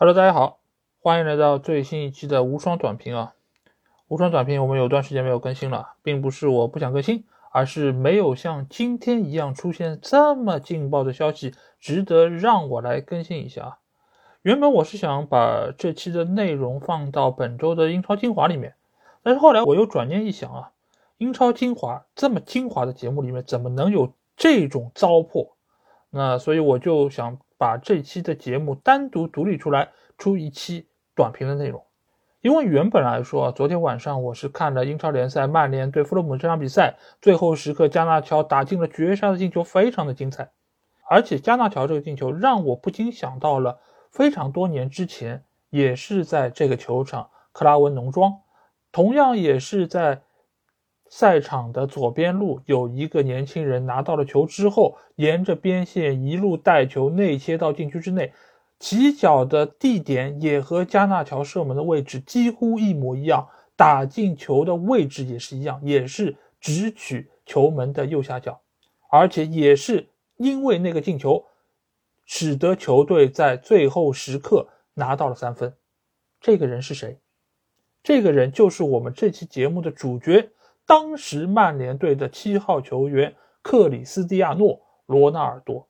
Hello，大家好，欢迎来到最新一期的无双短评啊！无双短评，我们有段时间没有更新了，并不是我不想更新，而是没有像今天一样出现这么劲爆的消息，值得让我来更新一下啊！原本我是想把这期的内容放到本周的英超精华里面，但是后来我又转念一想啊，英超精华这么精华的节目里面，怎么能有这种糟粕？那所以我就想。把这期的节目单独独立出来，出一期短评的内容。因为原本来说，昨天晚上我是看了英超联赛曼联对弗洛姆这场比赛，最后时刻加纳乔打进了绝杀的进球，非常的精彩。而且加纳乔这个进球让我不禁想到了非常多年之前，也是在这个球场克拉文农庄，同样也是在。赛场的左边路有一个年轻人拿到了球之后，沿着边线一路带球内切到禁区之内，起脚的地点也和加纳乔射门的位置几乎一模一样，打进球的位置也是一样，也是直取球门的右下角，而且也是因为那个进球，使得球队在最后时刻拿到了三分。这个人是谁？这个人就是我们这期节目的主角。当时曼联队的七号球员克里斯蒂亚诺·罗纳尔多，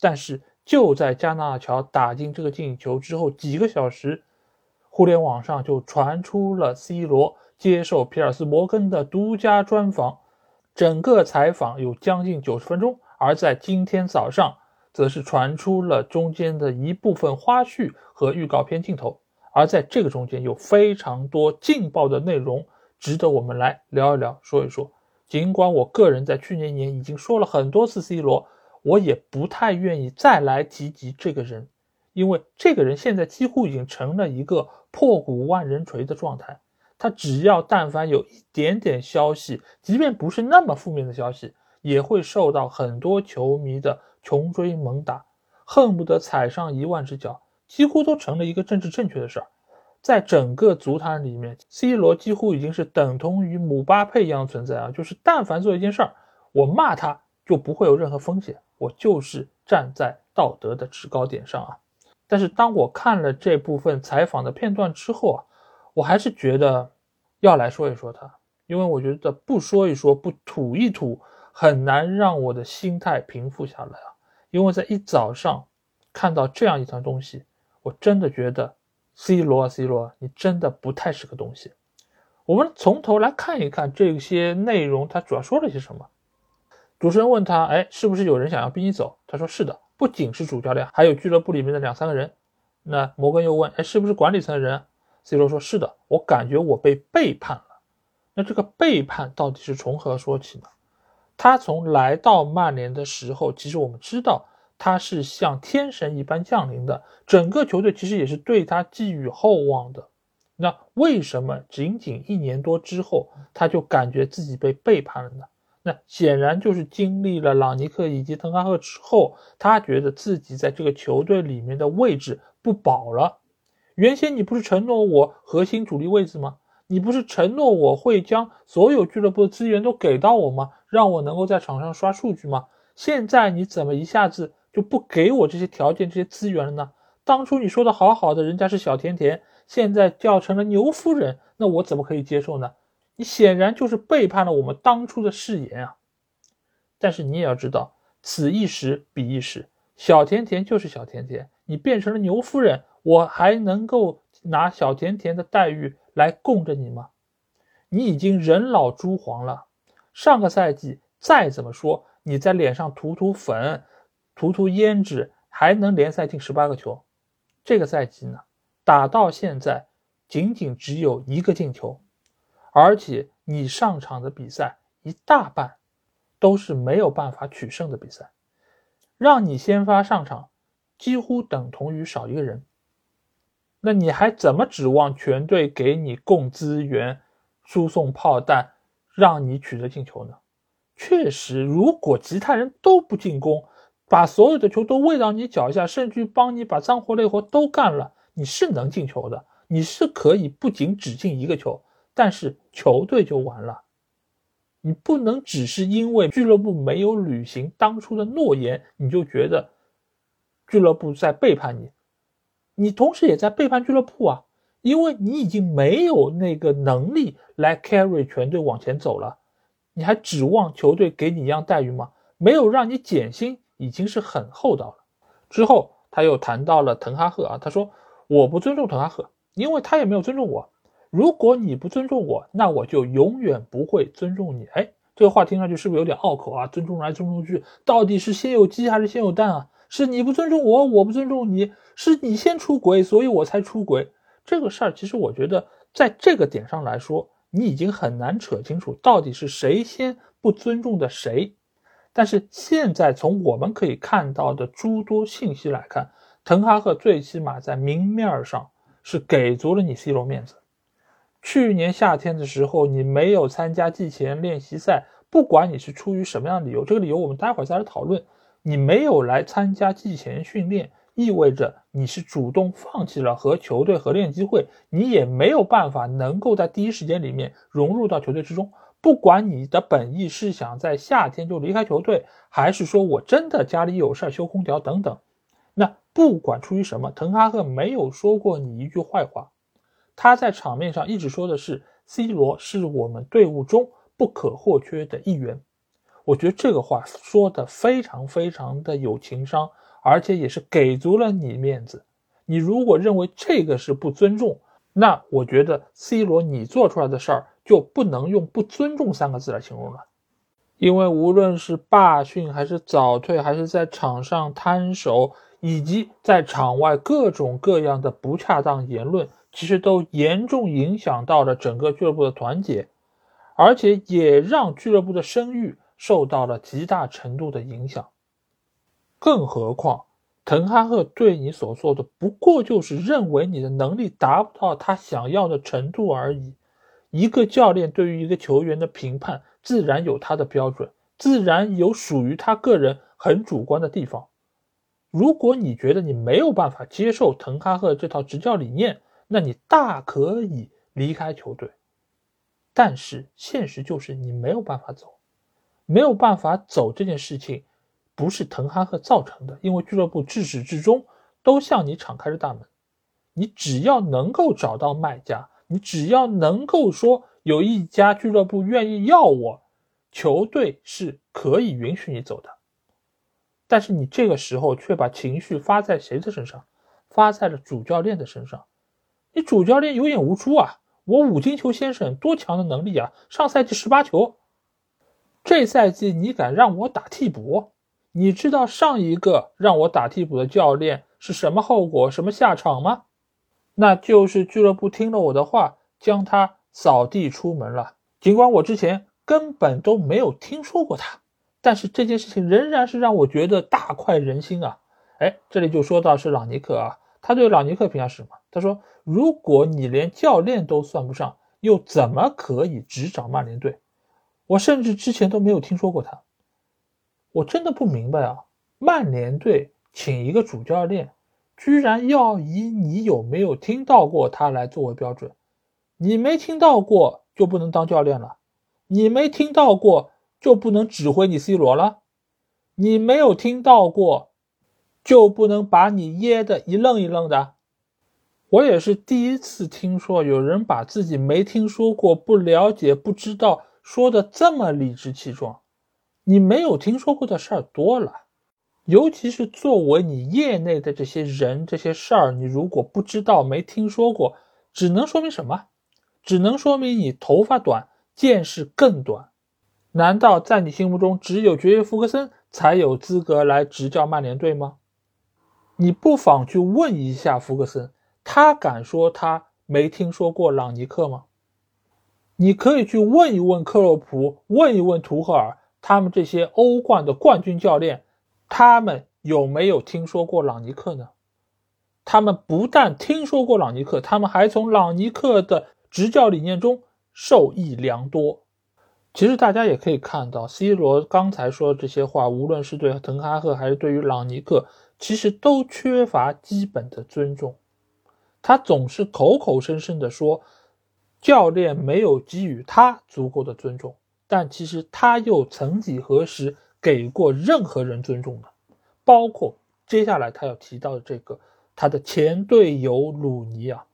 但是就在加纳乔打进这个进球之后几个小时，互联网上就传出了 C 罗接受皮尔斯摩根的独家专访，整个采访有将近九十分钟。而在今天早上，则是传出了中间的一部分花絮和预告片镜头，而在这个中间有非常多劲爆的内容。值得我们来聊一聊，说一说。尽管我个人在去年年已经说了很多次 C 罗，我也不太愿意再来提及这个人，因为这个人现在几乎已经成了一个破鼓万人锤的状态。他只要但凡有一点点消息，即便不是那么负面的消息，也会受到很多球迷的穷追猛打，恨不得踩上一万只脚，几乎都成了一个政治正确的事儿。在整个足坛里面，C 罗几乎已经是等同于姆巴佩一样存在啊！就是但凡做一件事儿，我骂他就不会有任何风险，我就是站在道德的制高点上啊！但是当我看了这部分采访的片段之后啊，我还是觉得要来说一说他，因为我觉得不说一说，不吐一吐，很难让我的心态平复下来啊！因为在一早上看到这样一段东西，我真的觉得。C 罗啊，C 罗，你真的不太是个东西。我们从头来看一看这些内容，他主要说了些什么。主持人问他：“哎，是不是有人想要逼你走？”他说：“是的，不仅是主教练，还有俱乐部里面的两三个人。”那摩根又问：“哎，是不是管理层的人？”C 罗说：“是的，我感觉我被背叛了。”那这个背叛到底是从何说起呢？他从来到曼联的时候，其实我们知道。他是像天神一般降临的，整个球队其实也是对他寄予厚望的。那为什么仅仅一年多之后，他就感觉自己被背叛了呢？那显然就是经历了朗尼克以及滕哈赫之后，他觉得自己在这个球队里面的位置不保了。原先你不是承诺我核心主力位置吗？你不是承诺我会将所有俱乐部的资源都给到我吗？让我能够在场上刷数据吗？现在你怎么一下子？就不给我这些条件、这些资源了呢？当初你说的好好的，人家是小甜甜，现在叫成了牛夫人，那我怎么可以接受呢？你显然就是背叛了我们当初的誓言啊！但是你也要知道，此一时彼一时，小甜甜就是小甜甜，你变成了牛夫人，我还能够拿小甜甜的待遇来供着你吗？你已经人老珠黄了，上个赛季再怎么说，你在脸上涂涂粉。涂涂胭脂还能联赛进十八个球，这个赛季呢，打到现在仅仅只有一个进球，而且你上场的比赛一大半都是没有办法取胜的比赛，让你先发上场几乎等同于少一个人，那你还怎么指望全队给你供资源、输送炮弹，让你取得进球呢？确实，如果其他人都不进攻，把所有的球都喂到你脚下，甚至帮你把脏活累活都干了，你是能进球的，你是可以不仅只进一个球，但是球队就完了。你不能只是因为俱乐部没有履行当初的诺言，你就觉得俱乐部在背叛你。你同时也在背叛俱乐部啊，因为你已经没有那个能力来 carry 全队往前走了，你还指望球队给你一样待遇吗？没有让你减薪，已经是很厚道了。之后他又谈到了滕哈赫啊，他说我不尊重滕哈赫，因为他也没有尊重我。如果你不尊重我，那我就永远不会尊重你。哎，这个话听上去是不是有点拗口啊？尊重来尊重去，到底是先有鸡还是先有蛋啊？是你不尊重我，我不尊重你，是你先出轨，所以我才出轨。这个事儿其实我觉得，在这个点上来说，你已经很难扯清楚到底是谁先不尊重的谁。但是现在从我们可以看到的诸多信息来看，滕哈赫最起码在明面上是给足了你 C 罗面子。去年夏天的时候，你没有参加季前练习赛，不管你是出于什么样的理由，这个理由我们待会儿再来讨论。你没有来参加季前训练，意味着你是主动放弃了和球队合练机会，你也没有办法能够在第一时间里面融入到球队之中。不管你的本意是想在夏天就离开球队，还是说我真的家里有事修空调等等，那不管出于什么，滕哈赫没有说过你一句坏话，他在场面上一直说的是 C 罗是我们队伍中不可或缺的一员。我觉得这个话说的非常非常的有情商，而且也是给足了你面子。你如果认为这个是不尊重，那我觉得 C 罗你做出来的事儿就不能用不尊重三个字来形容了。因为无论是罢训，还是早退，还是在场上摊手，以及在场外各种各样的不恰当言论，其实都严重影响到了整个俱乐部的团结，而且也让俱乐部的声誉。受到了极大程度的影响，更何况滕哈赫对你所做的不过就是认为你的能力达不到他想要的程度而已。一个教练对于一个球员的评判，自然有他的标准，自然有属于他个人很主观的地方。如果你觉得你没有办法接受滕哈赫这套执教理念，那你大可以离开球队。但是现实就是你没有办法走。没有办法走这件事情，不是滕哈赫造成的，因为俱乐部至始至终都向你敞开着大门。你只要能够找到卖家，你只要能够说有一家俱乐部愿意要我，球队是可以允许你走的。但是你这个时候却把情绪发在谁的身上？发在了主教练的身上。你主教练有眼无珠啊！我五金球先生多强的能力啊！上赛季十八球。这赛季你敢让我打替补？你知道上一个让我打替补的教练是什么后果、什么下场吗？那就是俱乐部听了我的话，将他扫地出门了。尽管我之前根本都没有听说过他，但是这件事情仍然是让我觉得大快人心啊！哎，这里就说到是朗尼克啊，他对朗尼克评价是什么？他说：“如果你连教练都算不上，又怎么可以执掌曼联队？”我甚至之前都没有听说过他，我真的不明白啊！曼联队请一个主教练，居然要以你有没有听到过他来作为标准？你没听到过就不能当教练了？你没听到过就不能指挥你 C 罗了？你没有听到过就不能把你噎得一愣一愣的？我也是第一次听说有人把自己没听说过、不了解、不知道。说的这么理直气壮，你没有听说过的事儿多了，尤其是作为你业内的这些人，这些事儿，你如果不知道、没听说过，只能说明什么？只能说明你头发短，见识更短。难道在你心目中，只有爵爷福格森才有资格来执教曼联队吗？你不妨去问一下福格森，他敢说他没听说过朗尼克吗？你可以去问一问克洛普，问一问图赫尔，他们这些欧冠的冠军教练，他们有没有听说过朗尼克呢？他们不但听说过朗尼克，他们还从朗尼克的执教理念中受益良多。其实大家也可以看到，C 罗刚才说的这些话，无论是对滕哈赫还是对于朗尼克，其实都缺乏基本的尊重。他总是口口声声的说。教练没有给予他足够的尊重，但其实他又曾几何时给过任何人尊重的？包括接下来他要提到的这个他的前队友鲁尼啊。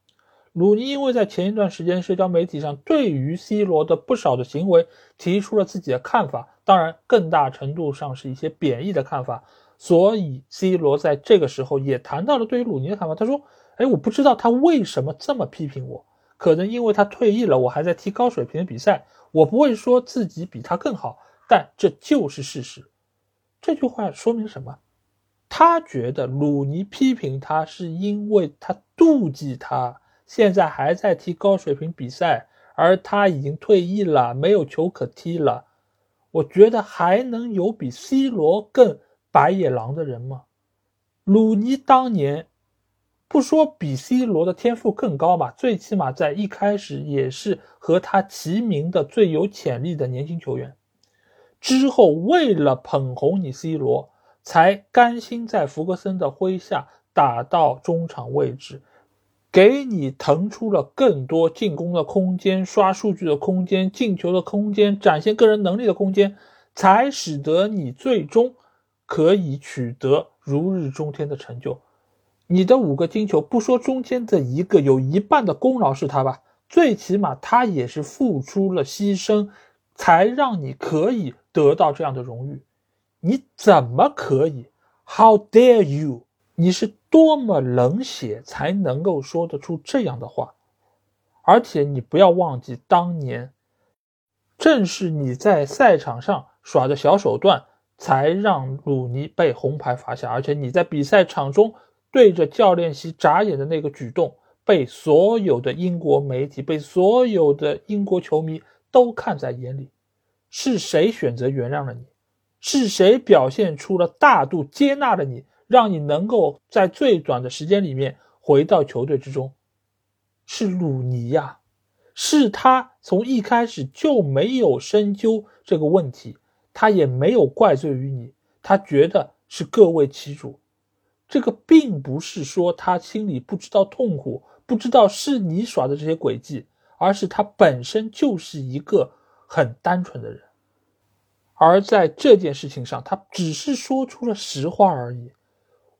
鲁尼因为在前一段时间社交媒体上对于 C 罗的不少的行为提出了自己的看法，当然更大程度上是一些贬义的看法，所以 C 罗在这个时候也谈到了对于鲁尼的看法。他说：“哎，我不知道他为什么这么批评我，可能因为他退役了，我还在踢高水平的比赛，我不会说自己比他更好，但这就是事实。”这句话说明什么？他觉得鲁尼批评他是因为他妒忌他。现在还在踢高水平比赛，而他已经退役了，没有球可踢了。我觉得还能有比 C 罗更白眼狼的人吗？鲁尼当年不说比 C 罗的天赋更高吧，最起码在一开始也是和他齐名的最有潜力的年轻球员。之后为了捧红你 C 罗，才甘心在福格森的麾下打到中场位置。给你腾出了更多进攻的空间、刷数据的空间、进球的空间、展现个人能力的空间，才使得你最终可以取得如日中天的成就。你的五个金球，不说中间的一个，有一半的功劳是他吧？最起码他也是付出了牺牲，才让你可以得到这样的荣誉。你怎么可以？How dare you！你是多么冷血才能够说得出这样的话？而且你不要忘记，当年正是你在赛场上耍的小手段，才让鲁尼被红牌罚下。而且你在比赛场中对着教练席眨眼的那个举动，被所有的英国媒体、被所有的英国球迷都看在眼里。是谁选择原谅了你？是谁表现出了大度接纳了你？让你能够在最短的时间里面回到球队之中，是鲁尼呀，是他从一开始就没有深究这个问题，他也没有怪罪于你，他觉得是各为其主。这个并不是说他心里不知道痛苦，不知道是你耍的这些诡计，而是他本身就是一个很单纯的人，而在这件事情上，他只是说出了实话而已。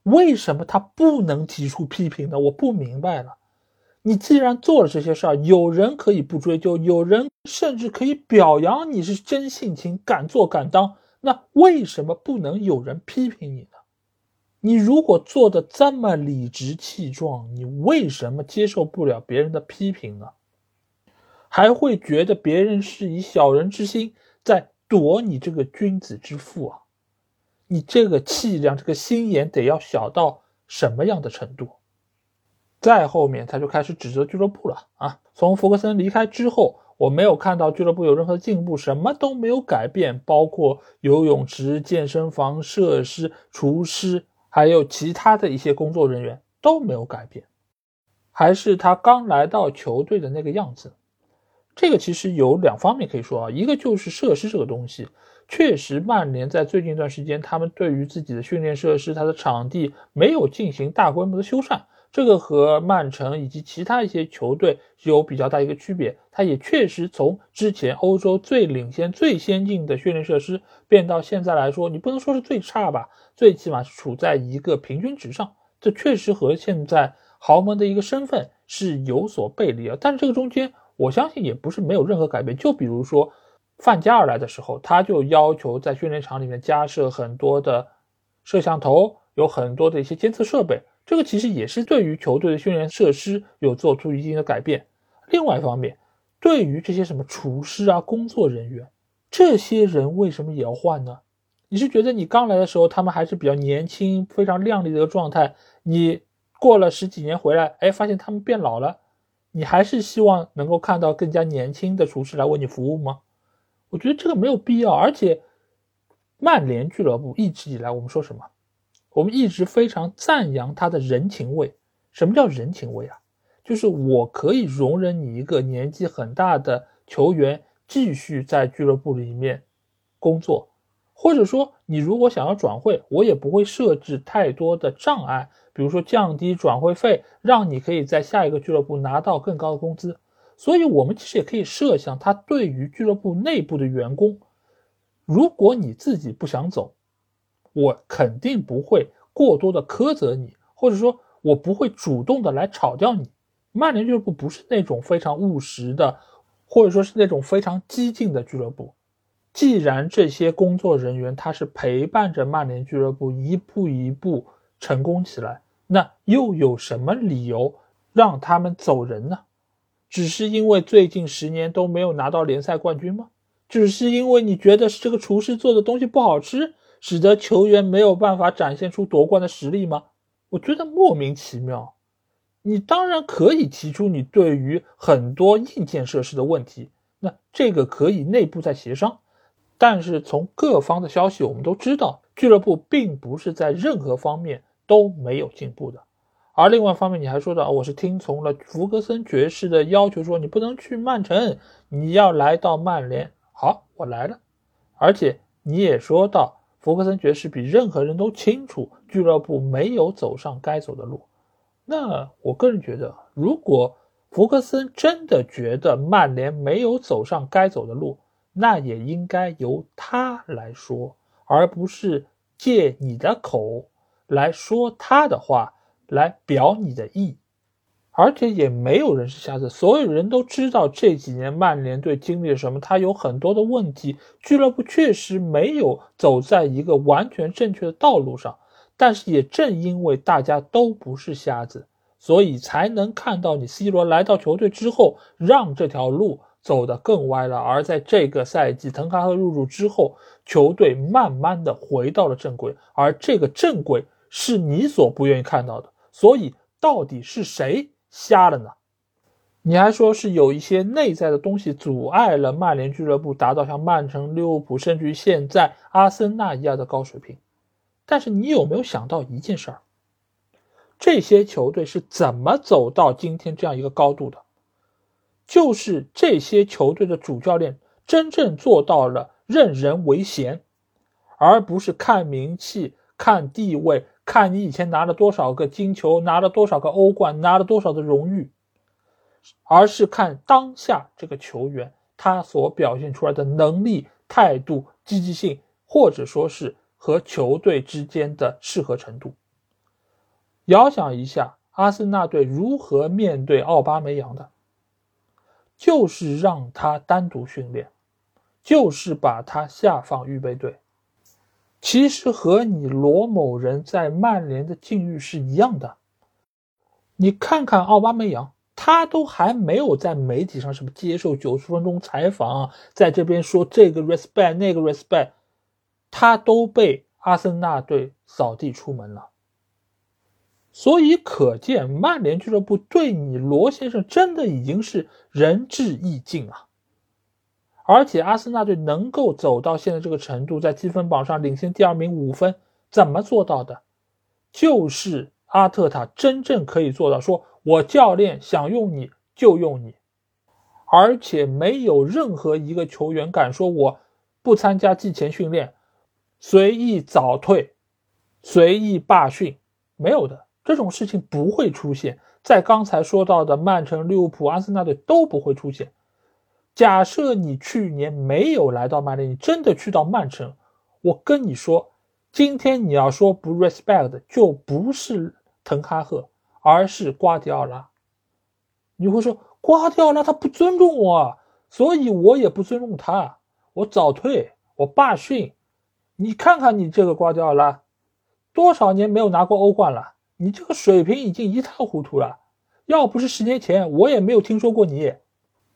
为什么他不能提出批评呢？我不明白了。你既然做了这些事儿，有人可以不追究，有人甚至可以表扬你是真性情、敢做敢当，那为什么不能有人批评你呢？你如果做的这么理直气壮，你为什么接受不了别人的批评呢？还会觉得别人是以小人之心在夺你这个君子之腹啊？你这个气量，这个心眼得要小到什么样的程度？再后面他就开始指责俱乐部了啊！从福格森离开之后，我没有看到俱乐部有任何进步，什么都没有改变，包括游泳池、健身房设施、厨师，还有其他的一些工作人员都没有改变，还是他刚来到球队的那个样子。这个其实有两方面可以说啊，一个就是设施这个东西。确实，曼联在最近一段时间，他们对于自己的训练设施、它的场地没有进行大规模的修缮，这个和曼城以及其他一些球队有比较大一个区别。它也确实从之前欧洲最领先、最先进的训练设施变到现在来说，你不能说是最差吧，最起码是处在一个平均值上。这确实和现在豪门的一个身份是有所背离啊。但是这个中间，我相信也不是没有任何改变。就比如说。范加尔来的时候，他就要求在训练场里面加设很多的摄像头，有很多的一些监测设备。这个其实也是对于球队的训练设施有做出一定的改变。另外一方面，对于这些什么厨师啊、工作人员，这些人为什么也要换呢？你是觉得你刚来的时候他们还是比较年轻、非常靓丽的一个状态？你过了十几年回来，哎，发现他们变老了，你还是希望能够看到更加年轻的厨师来为你服务吗？我觉得这个没有必要，而且曼联俱乐部一直以来，我们说什么？我们一直非常赞扬他的人情味。什么叫人情味啊？就是我可以容忍你一个年纪很大的球员继续在俱乐部里面工作，或者说你如果想要转会，我也不会设置太多的障碍，比如说降低转会费，让你可以在下一个俱乐部拿到更高的工资。所以，我们其实也可以设想，他对于俱乐部内部的员工，如果你自己不想走，我肯定不会过多的苛责你，或者说，我不会主动的来炒掉你。曼联俱乐部不是那种非常务实的，或者说是那种非常激进的俱乐部。既然这些工作人员他是陪伴着曼联俱乐部一步一步成功起来，那又有什么理由让他们走人呢？只是因为最近十年都没有拿到联赛冠军吗？只是因为你觉得是这个厨师做的东西不好吃，使得球员没有办法展现出夺冠的实力吗？我觉得莫名其妙。你当然可以提出你对于很多硬件设施的问题，那这个可以内部再协商。但是从各方的消息，我们都知道俱乐部并不是在任何方面都没有进步的。而另外一方面，你还说到我是听从了福格森爵士的要求，说你不能去曼城，你要来到曼联。好，我来了。而且你也说到，福格森爵士比任何人都清楚俱乐部没有走上该走的路。那我个人觉得，如果福格森真的觉得曼联没有走上该走的路，那也应该由他来说，而不是借你的口来说他的话。来表你的意，而且也没有人是瞎子，所有人都知道这几年曼联队经历了什么，他有很多的问题，俱乐部确实没有走在一个完全正确的道路上。但是也正因为大家都不是瞎子，所以才能看到你 C 罗来到球队之后，让这条路走得更歪了。而在这个赛季，滕哈赫入主之后，球队慢慢的回到了正轨，而这个正轨是你所不愿意看到的。所以到底是谁瞎了呢？你还说是有一些内在的东西阻碍了曼联俱乐部达到像曼城、利物浦甚至于现在阿森纳一样的高水平。但是你有没有想到一件事儿？这些球队是怎么走到今天这样一个高度的？就是这些球队的主教练真正做到了任人唯贤，而不是看名气、看地位。看你以前拿了多少个金球，拿了多少个欧冠，拿了多少的荣誉，而是看当下这个球员他所表现出来的能力、态度、积极性，或者说是和球队之间的适合程度。遥想一下，阿森纳队如何面对奥巴梅扬的，就是让他单独训练，就是把他下放预备队。其实和你罗某人在曼联的境遇是一样的。你看看奥巴梅扬，他都还没有在媒体上什么接受九十分钟采访，在这边说这个 respect 那个 respect，他都被阿森纳队扫地出门了。所以可见，曼联俱乐部对你罗先生真的已经是仁至义尽啊。而且阿森纳队能够走到现在这个程度，在积分榜上领先第二名五分，怎么做到的？就是阿特塔真正可以做到，说我教练想用你就用你，而且没有任何一个球员敢说我不参加季前训练，随意早退，随意罢训，没有的，这种事情不会出现在刚才说到的曼城、利物浦、阿森纳队都不会出现。假设你去年没有来到曼联，你真的去到曼城，我跟你说，今天你要说不 respect，就不是滕哈赫，而是瓜迪奥拉。你会说瓜迪奥拉他不尊重我，所以我也不尊重他，我早退，我罢训。你看看你这个瓜迪奥拉，多少年没有拿过欧冠了，你这个水平已经一塌糊涂了。要不是十年前，我也没有听说过你。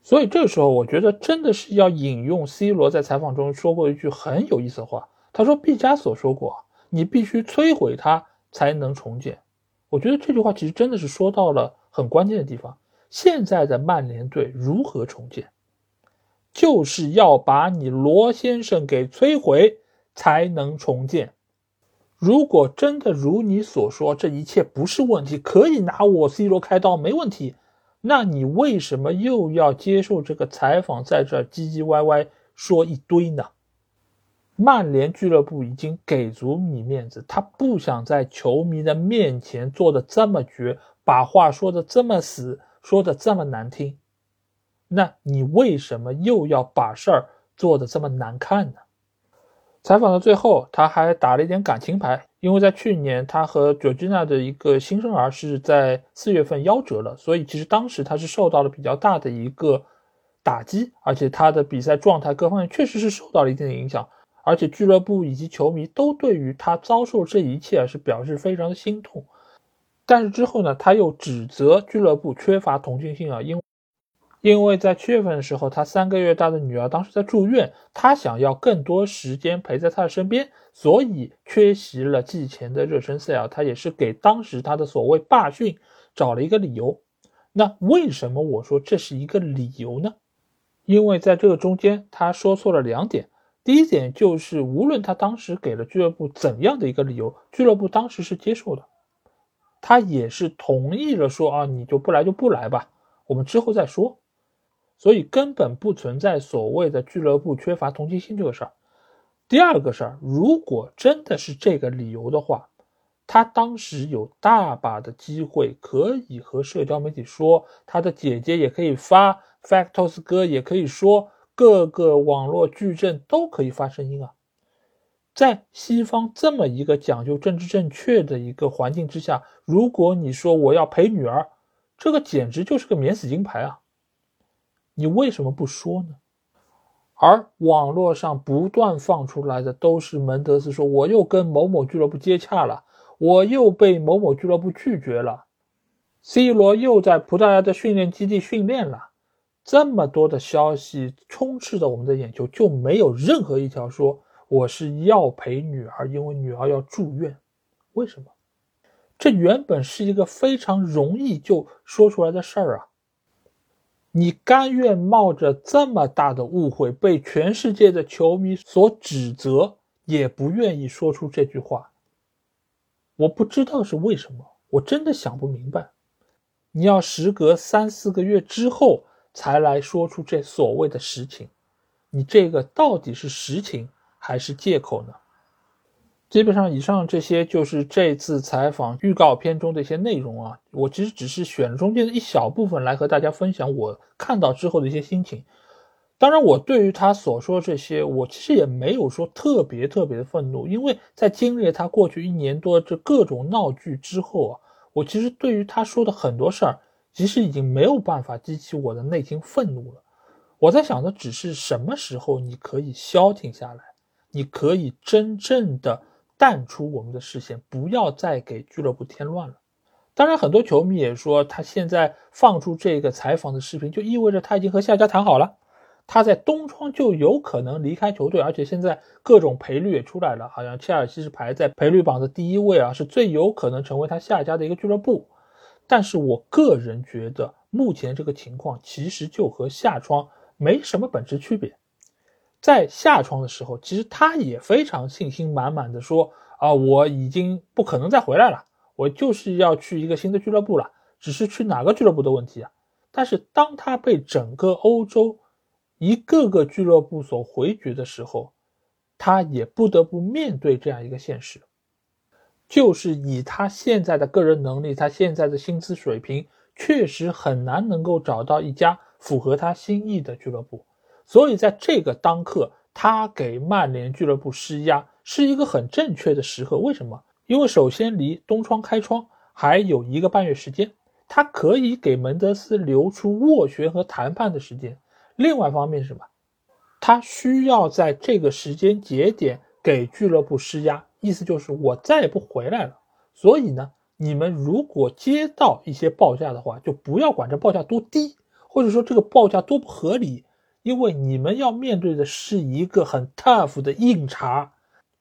所以这个时候，我觉得真的是要引用 C 罗在采访中说过一句很有意思的话。他说：“毕加索说过，你必须摧毁它才能重建。”我觉得这句话其实真的是说到了很关键的地方。现在的曼联队如何重建，就是要把你罗先生给摧毁才能重建。如果真的如你所说，这一切不是问题，可以拿我 C 罗开刀，没问题。那你为什么又要接受这个采访，在这唧唧歪歪说一堆呢？曼联俱乐部已经给足你面子，他不想在球迷的面前做的这么绝，把话说的这么死，说的这么难听。那你为什么又要把事儿做的这么难看呢？采访的最后，他还打了一点感情牌，因为在去年他和 Georgina 的一个新生儿是在四月份夭折了，所以其实当时他是受到了比较大的一个打击，而且他的比赛状态各方面确实是受到了一定的影响，而且俱乐部以及球迷都对于他遭受这一切是表示非常的心痛。但是之后呢，他又指责俱乐部缺乏同情心啊，因因为在七月份的时候，他三个月大的女儿当时在住院，他想要更多时间陪在她的身边，所以缺席了季前的热身赛啊。他也是给当时他的所谓罢训找了一个理由。那为什么我说这是一个理由呢？因为在这个中间，他说错了两点。第一点就是，无论他当时给了俱乐部怎样的一个理由，俱乐部当时是接受的。他也是同意了，说啊，你就不来就不来吧，我们之后再说。所以根本不存在所谓的俱乐部缺乏同情心这个事儿。第二个事儿，如果真的是这个理由的话，他当时有大把的机会可以和社交媒体说，他的姐姐也可以发，Factos 哥也可以说，各个网络矩阵都可以发声音啊。在西方这么一个讲究政治正确的一个环境之下，如果你说我要陪女儿，这个简直就是个免死金牌啊！你为什么不说呢？而网络上不断放出来的都是门德斯说我又跟某某俱乐部接洽了，我又被某某俱乐部拒绝了，C 罗又在葡萄牙的训练基地训练了，这么多的消息充斥着我们的眼球，就没有任何一条说。我是要陪女儿，因为女儿要住院。为什么？这原本是一个非常容易就说出来的事儿啊！你甘愿冒着这么大的误会，被全世界的球迷所指责，也不愿意说出这句话。我不知道是为什么，我真的想不明白。你要时隔三四个月之后才来说出这所谓的实情，你这个到底是实情？还是借口呢？基本上，以上这些就是这次采访预告片中的一些内容啊。我其实只是选中间的一小部分来和大家分享我看到之后的一些心情。当然，我对于他所说这些，我其实也没有说特别特别的愤怒，因为在经历了他过去一年多这各种闹剧之后啊，我其实对于他说的很多事儿，其实已经没有办法激起我的内心愤怒了。我在想的只是什么时候你可以消停下来。你可以真正的淡出我们的视线，不要再给俱乐部添乱了。当然，很多球迷也说，他现在放出这个采访的视频，就意味着他已经和下家谈好了，他在冬窗就有可能离开球队。而且现在各种赔率也出来了，好像切尔西是排在赔率榜的第一位啊，是最有可能成为他下家的一个俱乐部。但是我个人觉得，目前这个情况其实就和下窗没什么本质区别。在下窗的时候，其实他也非常信心满满的说：“啊，我已经不可能再回来了，我就是要去一个新的俱乐部了，只是去哪个俱乐部的问题啊。”但是当他被整个欧洲一个个俱乐部所回绝的时候，他也不得不面对这样一个现实，就是以他现在的个人能力，他现在的薪资水平，确实很难能够找到一家符合他心意的俱乐部。所以，在这个当刻，他给曼联俱乐部施压是一个很正确的时刻。为什么？因为首先离冬窗开窗还有一个半月时间，他可以给门德斯留出斡旋和谈判的时间。另外一方面是什么？他需要在这个时间节点给俱乐部施压，意思就是我再也不回来了。所以呢，你们如果接到一些报价的话，就不要管这报价多低，或者说这个报价多不合理。因为你们要面对的是一个很 tough 的硬茬，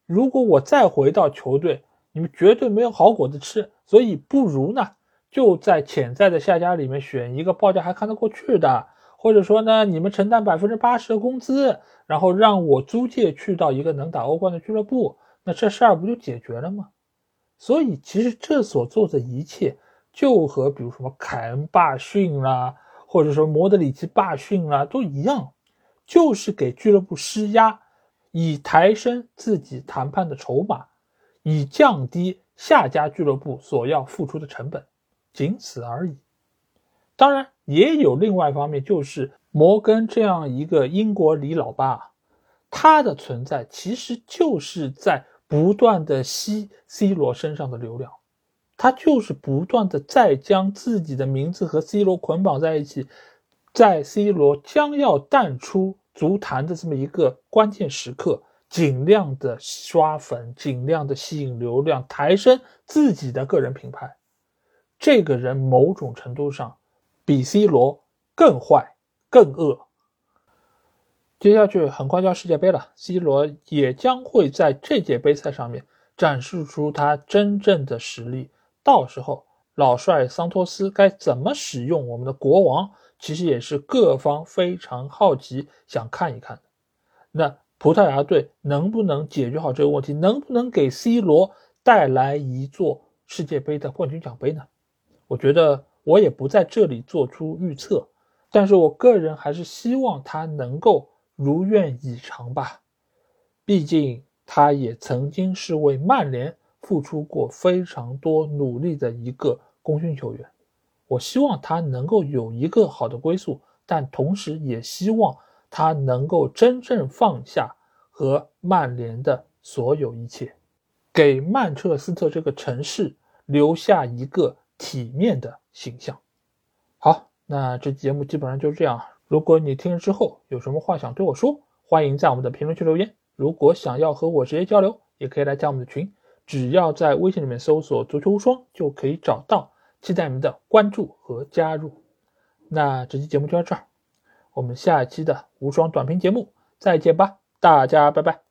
如果我再回到球队，你们绝对没有好果子吃，所以不如呢，就在潜在的下家里面选一个报价还看得过去的，或者说呢，你们承担百分之八十的工资，然后让我租借去到一个能打欧冠的俱乐部，那这事儿不就解决了吗？所以其实这所做的一切，就和比如什么凯恩罢训啦，或者说莫德里奇罢训啦，都一样。就是给俱乐部施压，以抬升自己谈判的筹码，以降低下家俱乐部所要付出的成本，仅此而已。当然，也有另外一方面，就是摩根这样一个英国李老八，他的存在其实就是在不断的吸 C 罗身上的流量，他就是不断的在将自己的名字和 C 罗捆绑在一起，在 C 罗将要淡出足坛的这么一个关键时刻，尽量的刷粉，尽量的吸引流量，抬升自己的个人品牌。这个人某种程度上比 C 罗更坏、更恶。接下去很快就要世界杯了，C 罗也将会在这届杯赛上面展示出他真正的实力。到时候，老帅桑托斯该怎么使用我们的国王，其实也是各方非常好奇想看一看的。那葡萄牙队能不能解决好这个问题？能不能给 C 罗带来一座世界杯的冠军奖杯呢？我觉得我也不在这里做出预测，但是我个人还是希望他能够。如愿以偿吧，毕竟他也曾经是为曼联付出过非常多努力的一个功勋球员。我希望他能够有一个好的归宿，但同时也希望他能够真正放下和曼联的所有一切，给曼彻斯特这个城市留下一个体面的形象。好，那这节目基本上就是这样。如果你听了之后有什么话想对我说，欢迎在我们的评论区留言。如果想要和我直接交流，也可以来加我们的群，只要在微信里面搜索“足球无双”就可以找到。期待你的关注和加入。那这期节目就到这儿，我们下一期的无双短评节目再见吧，大家拜拜。